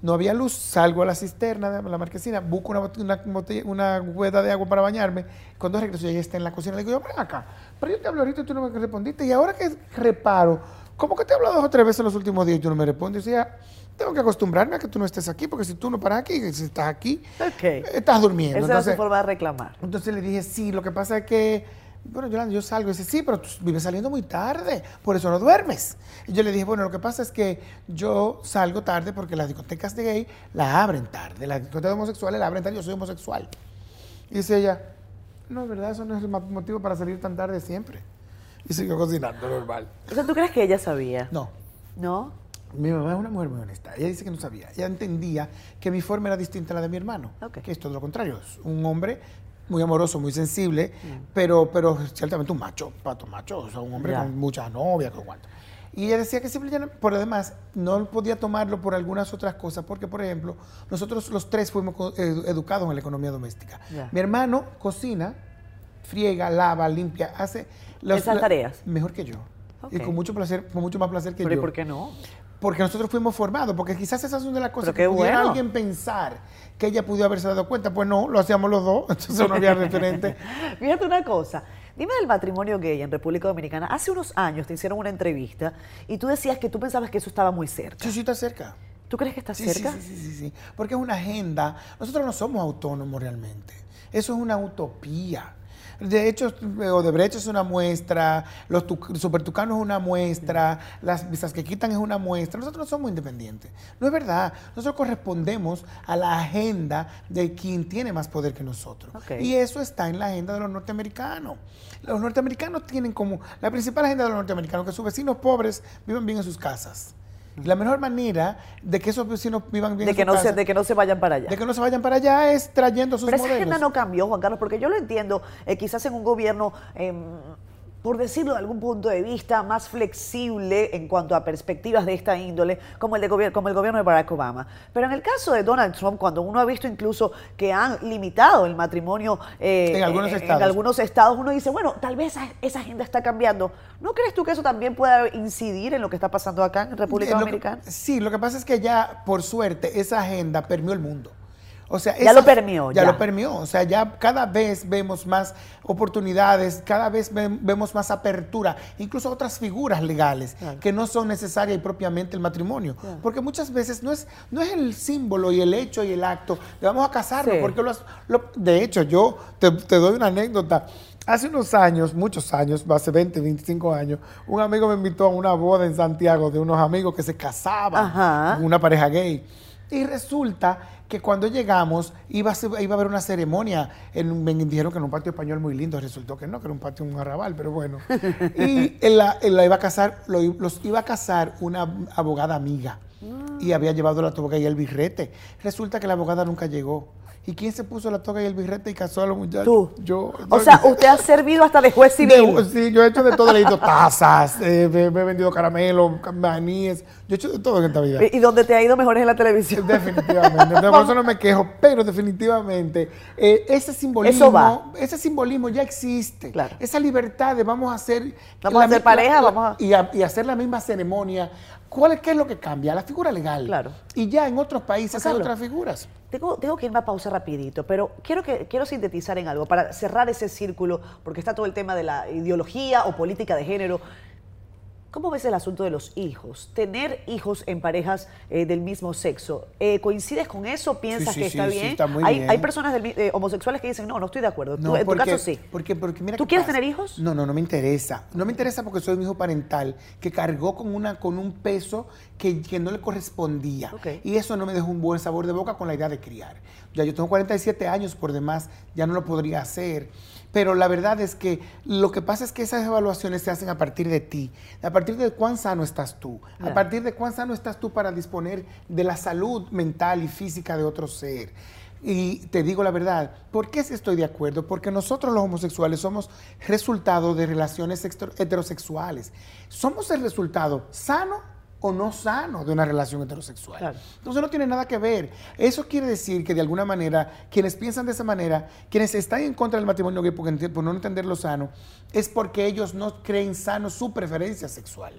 No había luz, salgo a la cisterna, de la marquesina, busco una, una, botella- una cubeta de agua para bañarme. Cuando regreso, ella está en la cocina. Le digo, yo, ven acá, pero yo te hablo ahorita y tú no me respondiste. Y ahora que reparo, ¿cómo que te he hablado dos o tres veces en los últimos días y tú no me respondes? Y ya, tengo que acostumbrarme a que tú no estés aquí, porque si tú no paras aquí, si estás aquí, estás durmiendo. Esa Entonces, su forma de reclamar. entonces le dije, sí, lo que pasa es que, bueno, Yolanda, yo salgo. Y dice, sí, pero tú vives saliendo muy tarde, por eso no duermes. Y yo le dije, bueno, lo que pasa es que yo salgo tarde porque las discotecas de gay la abren tarde. Las discotecas homosexuales la abren tarde, yo soy homosexual. Y dice ella, no, es verdad, eso no es el motivo para salir tan tarde siempre. Y siguió cocinando, normal. O sea, ¿tú crees que ella sabía? No, ¿No? Mi mamá es una mujer muy honesta. Ella dice que no sabía. Ella entendía que mi forma era distinta a la de mi hermano. Que es todo lo contrario. Es un hombre muy amoroso, muy sensible, pero, pero ciertamente un macho, pato macho. O sea, un hombre con muchas novias, con cuanto. Y ella decía que simplemente, por además, no podía tomarlo por algunas otras cosas, porque, por ejemplo, nosotros los tres fuimos edu- educados en la economía doméstica. Mi hermano cocina, friega, lava, limpia, hace... Esas la- tareas. Mejor que yo. Y con mucho placer, con mucho más placer que Pero ¿y yo. por qué no? Porque nosotros fuimos formados, porque quizás esas son de las cosas que pudiera bueno. alguien pensar que ella pudo haberse dado cuenta. Pues no, lo hacíamos los dos, entonces no había referente. Fíjate una cosa. Dime del matrimonio gay en República Dominicana. Hace unos años te hicieron una entrevista y tú decías que tú pensabas que eso estaba muy cerca. Sí, sí, está cerca. ¿Tú crees que está Sí, cerca? Sí, sí, sí, sí, sí. Porque es una agenda. Nosotros no somos autónomos realmente. Eso es una utopía. De hecho, Odebrecht es una muestra, los supertucanos es una muestra, las visas que quitan es una muestra. Nosotros no somos independientes. No es verdad. Nosotros correspondemos a la agenda de quien tiene más poder que nosotros. Y eso está en la agenda de los norteamericanos. Los norteamericanos tienen como la principal agenda de los norteamericanos que sus vecinos pobres vivan bien en sus casas. La mejor manera de que esos vecinos vivan bien de que no se, De que no se vayan para allá. De que no se vayan para allá es trayendo sus Pero esa agenda no cambió, Juan Carlos, porque yo lo entiendo, eh, quizás en un gobierno... Em, por decirlo de algún punto de vista, más flexible en cuanto a perspectivas de esta índole, como el, de como el gobierno de Barack Obama. Pero en el caso de Donald Trump, cuando uno ha visto incluso que han limitado el matrimonio eh, en, algunos estados. algunos estados, uno dice, bueno, tal vez esa, agenda está cambiando. ¿No crees tú que eso también pueda incidir en lo que está pasando acá en República Dominicana? sí, lo que pasa es que ya, por suerte, esa agenda permeó el mundo. O sea, ya lo permió. Ya, lo permió. O sea, ya cada vez vemos más oportunidades, cada vez vemos más apertura, incluso otras figuras legales que no son necesarias y propiamente el matrimonio. Porque muchas veces no es, no es el símbolo y el hecho y el acto de vamos a casarnos. Porque de hecho, yo te, doy una anécdota. Hace unos años, muchos años, hace 20, 25 años, un amigo me invitó a una boda en Santiago de unos amigos que se casaban, una pareja gay. Y resulta que cuando llegamos iba a, iba a haber una ceremonia. En, me dijeron que en un patio español muy lindo, resultó que no, que era un patio un arrabal, pero bueno. Y él la, iba a casar, los iba a casar una abogada amiga. Y había llevado la toga y el birrete. Resulta que la abogada nunca llegó. ¿Y quién se puso la toga y el birrete y casó a los muchachos? Tú. Yo. O sea, usted ha servido hasta de juez civil. sí, yo he hecho de todo. He leído tazas, eh, me, he vendido caramelos, maníes. Yo he hecho de todo en esta vida. ¿Y dónde te ha ido mejor es en la televisión? Definitivamente. por eso no me quejo. Pero definitivamente, eh, ese simbolismo. Ese simbolismo ya existe. Claro. Esa libertad de vamos a hacer. Vamos a hacer pareja, vamos a... Y, a... y hacer la misma ceremonia ¿Cuál es, ¿Qué es lo que cambia? La figura legal. Claro. Y ya en otros países hay otras figuras. Tengo, tengo, que irme a pausa rapidito, pero quiero, que, quiero sintetizar en algo para cerrar ese círculo, porque está todo el tema de la ideología o política de género. ¿Cómo ves el asunto de los hijos? Tener hijos en parejas eh, del mismo sexo. Eh, ¿Coincides con eso? ¿Piensas que está, bien? hay, personas eh, homosexuales que dicen, no, no estoy de acuerdo. en tu caso sí. Porque, porque mira ¿Tú quieres tener hijos? No, no, no me interesa. No me interesa porque soy un hijo parental que cargó con, una, con un peso que, no le correspondía. Y eso no me dejó un buen sabor de boca con la idea de criar. Ya yo tengo 47 años por demás, ya no lo podría hacer. Pero la verdad es que lo que pasa es que esas evaluaciones se hacen a partir de ti, a partir de cuán sano estás tú, a partir de cuán sano estás tú para disponer de la salud mental y física de otro ser. Y te digo la verdad, ¿por qué estoy de acuerdo? Porque nosotros los homosexuales somos resultado de relaciones heterosexuales. Somos el resultado sano o no sano de una relación heterosexual. Entonces no tiene nada que ver. Eso quiere decir que de alguna manera quienes piensan de esa manera, quienes están en contra del matrimonio gay por, por no entender lo sano, es porque ellos no creen sano su preferencia sexual.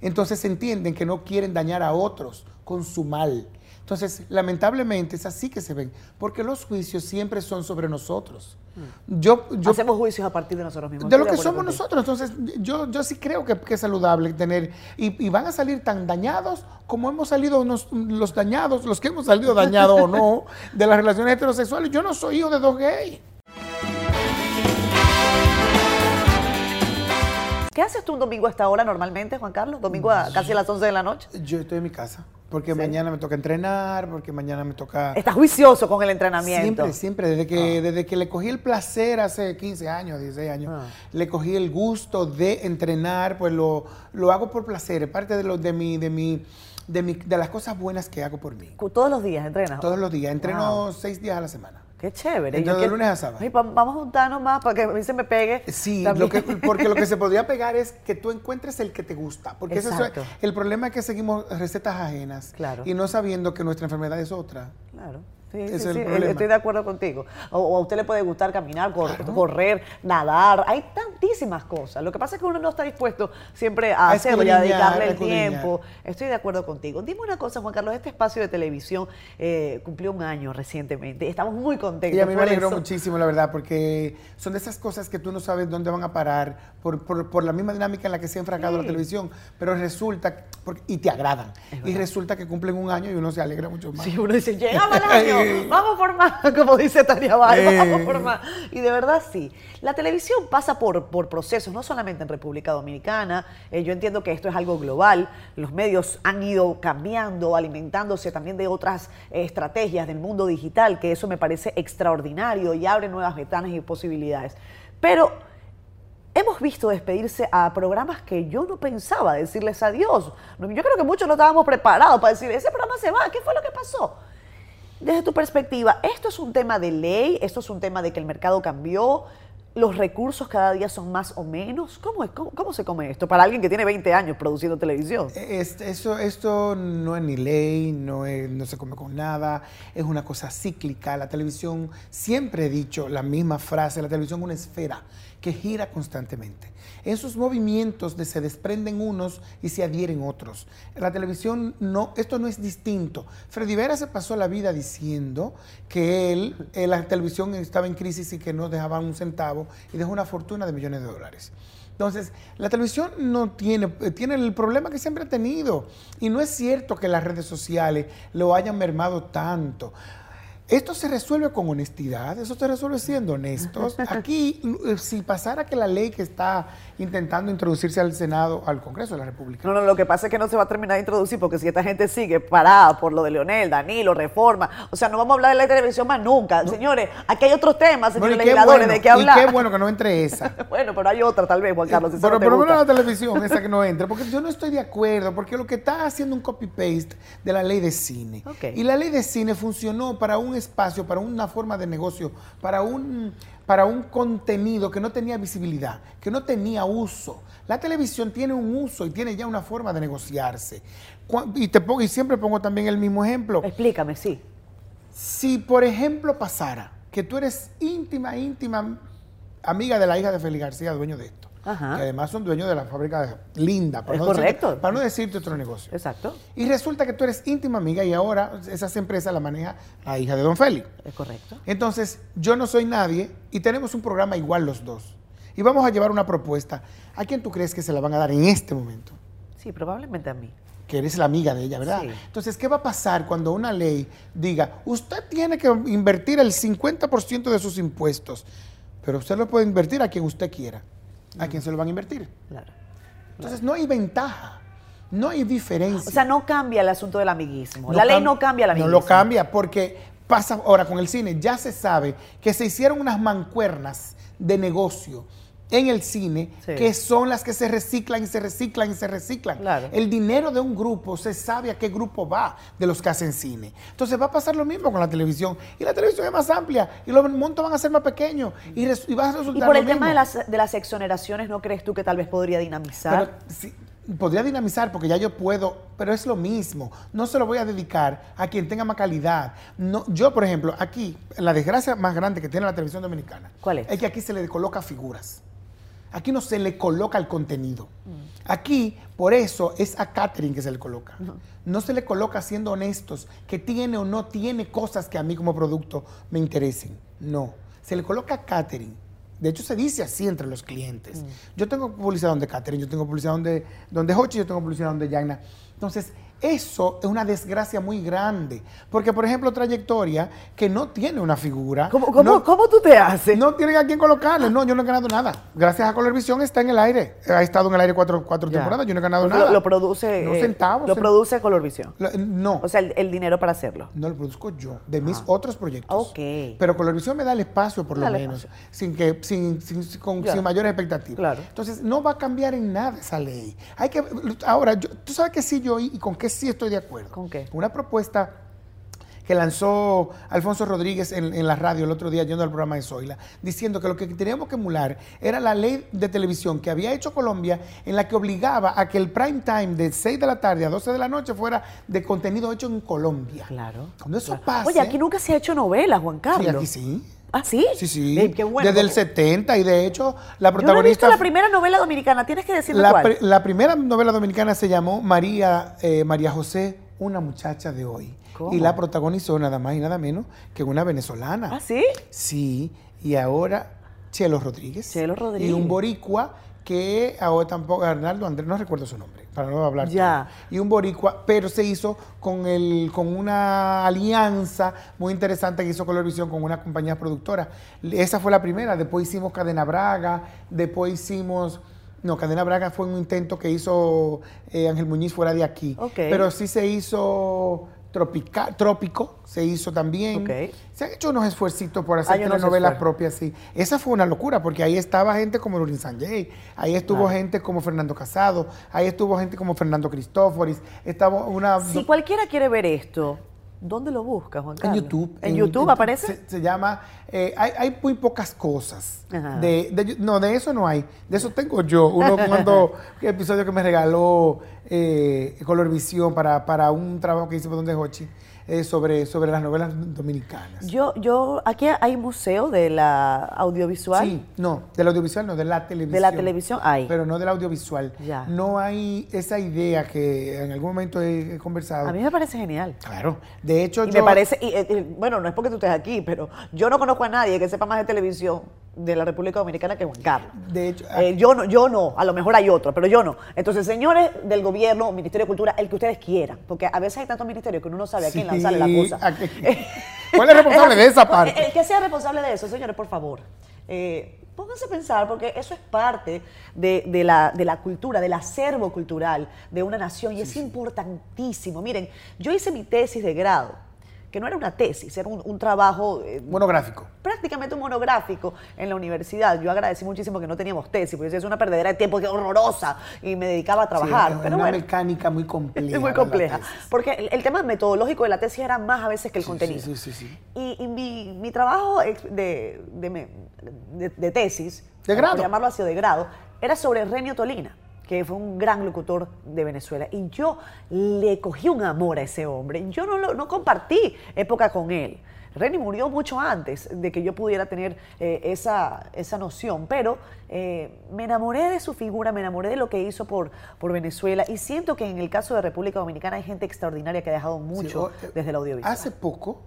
Entonces entienden que no quieren dañar a otros con su mal. Entonces, lamentablemente es así que se ven, porque los juicios siempre son sobre nosotros. Mm. Yo, Hacemos juicios a partir de nosotros mismos. De lo que somos nosotros. Entonces, yo, yo sí creo que, es saludable tener. Y, van a salir tan dañados como hemos salido los dañados, los que hemos salido dañados o no, de las relaciones heterosexuales. Yo no soy hijo de dos gays. ¿Qué haces tú un domingo a esta hora normalmente, Juan Carlos? Domingo a casi a las 11 de la noche. Yo estoy en mi casa. Porque mañana me toca entrenar, porque mañana me toca... Estás juicioso con el entrenamiento. Siempre, siempre. Desde que, ah. desde que le cogí el placer hace 15 años, 16 años, ah. le cogí el gusto de entrenar, pues lo, lo hago por placer. Es parte de, lo, de, mi, de, mi, de, mi, de las cosas buenas que hago por mí. ¿Todos los días entrenas? Todos los días. Entreno seis días a la semana. Qué chévere. Entonces, de lunes a sábado. vamos a juntarnos más para que a mí se me pegue. Sí, porque lo que se podría pegar es que tú encuentres el que te gusta. Porque eso es, el problema es que seguimos recetas ajenas claro. y no sabiendo que nuestra enfermedad es otra. Claro. Sí, sí, estoy de acuerdo contigo. O, a usted le puede gustar caminar, correr, nadar. Hay tantísimas cosas. Lo que pasa es que uno no está dispuesto siempre a, hacerlo y a dedicarle el tiempo. Estoy de acuerdo contigo. Dime una cosa, Juan Carlos. Este espacio de televisión eh, cumplió un año recientemente. Estamos muy contentos. Y a mí me alegró muchísimo, la verdad, porque son de esas cosas que tú no sabes dónde van a parar por, por, la misma dinámica en la que se ha enfracado la televisión. Pero resulta, y te agradan. Y resulta que cumplen un año y uno se alegra mucho más. Sí, uno dice, llegaba el año. Vamos por más, como dice Tania Bar, Eh. vamos por más. Y de verdad sí. La televisión pasa por, por procesos, no solamente en República Dominicana. Eh, yo entiendo que esto es algo global. Los medios han ido cambiando, alimentándose también de otras eh, estrategias del mundo digital, que eso me parece extraordinario y abre nuevas ventanas y posibilidades. Pero hemos visto despedirse a programas que yo no pensaba decirles adiós. Yo creo que muchos no estábamos preparados para decir, ese programa se va, ¿qué fue lo que pasó? Desde tu perspectiva, ¿esto es un tema de ley? ¿Esto es un tema de que el mercado cambió? ¿Los recursos cada día son más o menos? ¿Cómo, es? ¿Cómo, se come esto para alguien que tiene 20 años produciendo televisión? Es- eso, esto no es ni ley, no, es- no se come con nada, es una cosa cíclica. La televisión, siempre he dicho la misma frase, la televisión es una esfera que gira constantemente. En sus movimientos se desprenden unos y se adhieren otros. La televisión, no, esto no es distinto. Freddy Vera se pasó la vida diciendo que él, eh, la televisión estaba en crisis y que no dejaban un centavo y dejó una fortuna de millones de dólares. Entonces, la televisión no tiene, eh, tiene el problema que siempre ha tenido. Y no es cierto que las redes sociales lo hayan mermado tanto. Esto se resuelve con honestidad, eso se resuelve siendo honestos. Aquí, eh, si pasara que la ley que está intentando introducirse al Senado, al Congreso de la República, No, no, lo que pasa es que no se va a terminar de introducir porque si esta gente sigue parada por lo de Leonel, Danilo, reforma, o sea, no vamos a hablar de la televisión más nunca. Señores, aquí hay otros temas, señores legisladores, bueno, de qué hablar. Y qué bueno que no entre esa. bueno, pero hay otra tal vez, Juan Carlos, si Pero por lo menos la televisión, esa que no entre, porque yo no estoy de acuerdo, porque lo que está haciendo un copy-paste de la ley de cine. Ok. Y la ley de cine funcionó para un espacio, para una forma de negocio, para un, para un contenido que no tenía visibilidad, que no tenía uso. La televisión tiene un uso y tiene ya una forma de negociarse. Y, te pongo, y siempre pongo también el mismo ejemplo. Explícame, sí. Si, por ejemplo, pasara que tú eres íntima, íntima amiga de la hija de Félix García, dueño de esto, Ajá. que además son dueños de la fábrica Linda, para, Es no, decirte, correcto. para no decirte otro negocio. Exacto, Y resulta que tú eres íntima amiga y ahora esas empresas la maneja la hija de Don Félix. es correcto. Entonces, yo no soy nadie y tenemos un programa igual los dos. Y vamos a llevar una propuesta. ¿A quién tú crees que se la van a dar en este momento? Sí, probablemente a mí. que eres la amiga de ella, ¿verdad? Sí. Entonces, ¿qué va a pasar cuando una ley diga, usted tiene que invertir el 50% de sus impuestos, pero usted lo puede invertir a quien usted quiera? ¿A quién se lo van a invertir? Claro. Entonces, no hay ventaja, no hay diferencia. O sea, no cambia el asunto del amiguismo. No la ley no cambia el No amiguismo. lo cambia porque pasa ahora con el cine. Ya se sabe que se hicieron unas mancuernas de negocio en el cine Sí. que son las que se reciclan y se reciclan y se reciclan. Claro. El dinero de un grupo se sabe a qué grupo va de los que hacen cine. Entonces va a pasar lo mismo con la televisión. Y la televisión es más amplia y los montos van a ser más pequeños y, va a resultar Y por lo el tema de las, de las exoneraciones, ¿no crees tú que tal vez podría dinamizar? Pero sí, podría dinamizar porque ya yo puedo, pero es lo mismo. No se lo voy a dedicar a quien tenga más calidad. No, yo, por ejemplo, aquí, la desgracia más grande que tiene la televisión dominicana ¿Cuál es? es que aquí se le coloca figuras. Aquí no se le coloca el contenido. Aquí, por eso, es a Catherine que se le coloca. No se le coloca siendo honestos, que tiene o no tiene cosas que a mí como producto me interesen. No. Se le coloca a Catherine. De hecho, se dice así entre los clientes. Yo tengo publicidad donde Catherine, yo tengo publicidad donde, donde Hochi, yo tengo publicidad donde Yana. Entonces, eso es una desgracia muy grande. Porque, por ejemplo, trayectoria que no tiene una figura. ¿Cómo, cómo, no- cómo tú te haces? no tienen a quién colocarle. No, yo no he ganado nada. Gracias a Colorvisión está en el aire. Ha estado en el aire cuatro, cuatro temporadas. Yo no he ganado nada. Lo, produce. No eh, centavos. Lo cent- produce Colorvisión. Lo- no. O sea, el, el dinero para hacerlo. no lo produzco yo, de mis otros proyectos. Ok. Pero Colorvisión me da el espacio, por lo menos, espacio. sin, que, sin, sin- con- sin mayores expectativas. Claro. Entonces, no va a cambiar en nada esa ley. Hay que, ahora, yo- tú sabes que sí yo y con qué sí estoy de acuerdo. ¿Con qué? Una propuesta que lanzó Alfonso Rodríguez en, en la radio el otro día, yendo al programa de Zoila, diciendo que lo que teníamos que emular era la ley de televisión que había hecho Colombia, en la que obligaba a que el prime time de 6 de la tarde a 12 de la noche fuera de contenido hecho en Colombia. Claro. Cuando eso claro. pase... Oye, aquí nunca se ha hecho novela, Juan Carlos. Sí, aquí sí. ¿Ah, sí? Sí, sí. Eh, qué bueno. Desde el porque 70 y de hecho la Yo no he protagonista... visto la primera novela dominicana. Tienes que decirme la, cuál. la primera novela dominicana se llamó María, eh, María José, una muchacha de hoy. ¿Cómo? Y la protagonizó nada más y nada menos que una venezolana. ¿Ah, sí? Sí, y ahora Chelo Rodríguez. Chelo Rodríguez. Y un boricua que ahora tampoco, Arnaldo Andrés, no recuerdo su nombre, para no hablar. Ya. Y un boricua, pero se hizo con, el, con una alianza muy interesante que hizo Colorvisión con una compañía productora. Esa fue la primera, después hicimos Cadena Braga, después hicimos... No, Cadena Braga fue un intento que hizo eh, Ángel Muñiz fuera de aquí. Ok. Pero sí se hizo tropica- Trópico, se hizo también. Se han hecho unos esfuercitos por hacer Hay telenovelas propias, sí. Esa fue una locura, porque ahí estaba gente como Lurín Sanjay, ahí estuvo gente como Fernando Casado, ahí estuvo gente como Fernando Cristóforis, estaba una... Si cualquiera quiere ver esto, ¿dónde lo busca, Juan En Carlos? YouTube. ¿En, YouTube aparece? Se, se llama. eh, hay, hay muy pocas cosas. De, de- no, de eso no hay. De eso tengo yo. Uno cuando. episodio que me regaló eh, Colorvisión para, para un trabajo que hice por donde Hochi eh, sobre, sobre las novelas dominicanas. Yo, yo, aquí hay museo de la audiovisual. Sí, no, del audiovisual no, de la televisión. De la televisión hay. Pero no del audiovisual. Ya. No hay esa idea que en algún momento he, conversado. A mí me parece genial. Claro. De hecho, Y yo. me parece, y, eh, eh, bueno, no es porque tú estés aquí, pero yo no conozco a nadie que sepa más de televisión de la República Dominicana que Juan Carlos. De hecho, Eh, yo no, yo no, a lo mejor hay otro, pero yo no. Entonces, señores del gobierno, Ministerio de Cultura, el que ustedes quieran, porque a veces hay tantos ministerios que uno no sabe a quién Sí, lanzarle la cosa. qué- ¿Cuál es responsable de esa parte? El que sea responsable de eso, señores, por favor. eh, pónganse a pensar, porque eso es parte de, de la, de la cultura, del acervo cultural de una nación y es importantísimo. Miren, yo hice mi tesis de grado, que no era una tesis, era un, un trabajo eh, Monográfico. prácticamente un monográfico en la universidad. Yo agradecí muchísimo que no teníamos tesis, porque es una perdedera de tiempo que horrorosa y me dedicaba a trabajar. Sí, pero una bueno, mecánica muy compleja. es muy compleja. Porque el, el tema metodológico de la tesis era más a veces que el Sí, contenido. sí, sí, sí, sí. Y, y mi, mi trabajo de, de me- de- de tesis, De grado. llamarlo así, de grado, era sobre Renio Tolina, que fue un gran locutor de Venezuela. Y yo le cogí un amor a ese hombre. Yo no, lo- no compartí época con él. Renny murió mucho antes de que yo pudiera tener eh, esa, esa noción, pero eh, me enamoré de su figura, me enamoré de lo que hizo por, por Venezuela y siento que en el caso de República Dominicana hay gente extraordinaria que ha dejado mucho Sí, o- desde el audiovisual. Hace poco,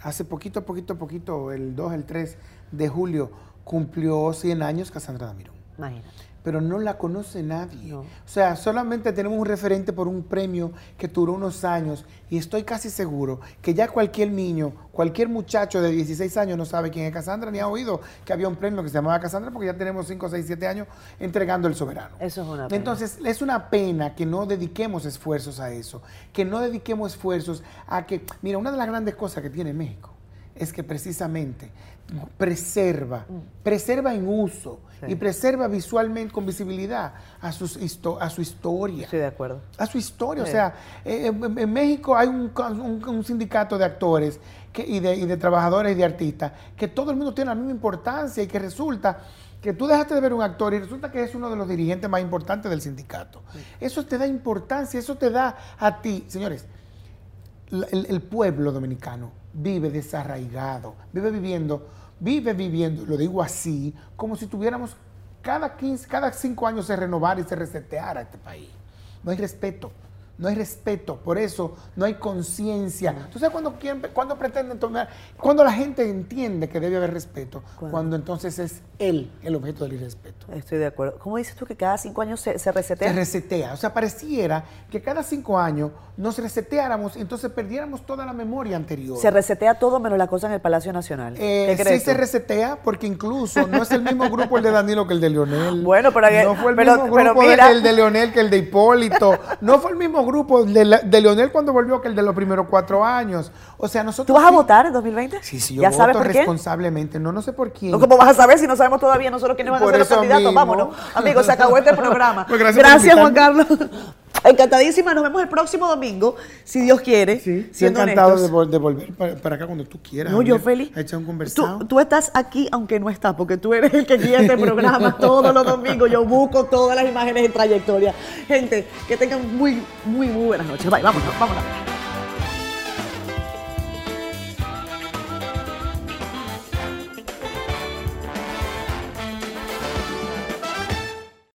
hace poquito, poquito, poquito, el 2, el 3 de julio, cumplió 100 años Cassandra Damirón. Imagínate. Pero no la conoce nadie. No. O sea, solamente tenemos un referente por un premio que duró unos años y estoy casi seguro que ya cualquier niño, cualquier muchacho de 16 años no sabe quién es Cassandra ni ha oído que había un premio que se llamaba Cassandra porque ya tenemos 5, 6, 7 años entregando el soberano. Eso es una pena. Entonces, es una pena que no dediquemos esfuerzos a eso, que no dediquemos esfuerzos a que, mira, una de las grandes cosas que tiene México es que precisamente preserva, preserva en uso Mm. Sí. y preserva visualmente con visibilidad a, sus histo- a su historia. Estoy de acuerdo. A su historia. Sí. O sea, eh, en, en México hay un, un- un sindicato de actores que- y, de, y de trabajadores y de artistas que todo el mundo tiene la misma importancia y que resulta que tú dejaste de ver un actor y resulta que es uno de los dirigentes más importantes del sindicato. Eso te da importancia, eso te da a ti, señores, el pueblo dominicano vive desarraigado, vive viviendo, vive viviendo, lo digo así, como si tuviéramos cada 15, cada 5 años se renovara y se reseteara este país. No hay respeto, no hay respeto, por eso no hay conciencia. ¿Tú sabes cuando, quieren- cuando pretenden tomar, cuando la gente entiende que debe haber respeto? ¿Cuándo? Cuando entonces es él el objeto del irrespeto. Estoy de acuerdo. ¿Cómo dices tú que cada cinco años se, se resetea? Se resetea. O sea, pareciera que cada cinco años nos reseteáramos y entonces perdiéramos toda la memoria anterior. Se resetea todo menos la cosa en el Palacio Nacional. Eh, ¿Qué sí crees se resetea porque incluso no es el mismo grupo el de Danilo que el de Leonel. Bueno, pero no fue el pero- mismo grupo mira. el de Leonel que el de Hipólito. No fue el mismo grupo de, la- de Leonel cuando volvió que el de los primeros cuatro años. O sea, nosotros ¿Tú vas a votar en 2020? Sí, sí, yo ¿Ya voto sabes por qué? responsablemente. No, no sé por quién. No, ¿Cómo vas a saber si no sabemos todavía nosotros quiénes van a ser los candidatos? mismo. Vámonos. Amigos, se acabó este programa. Pues gracias Juan. Carlos. Encantadísima. Nos vemos el próximo domingo, si Dios quiere. Sí, sí, siendo encantado de, honestos. vol- de volver para, para acá cuando tú quieras. No, yo feliz. Un conversado. Tú, tú estás aquí aunque no estás, porque tú eres el que guía este programa todos los domingos. Yo busco todas las imágenes en trayectoria. Gente, que tengan muy, muy, muy buenas noches. Bye, vámonos, vámonos.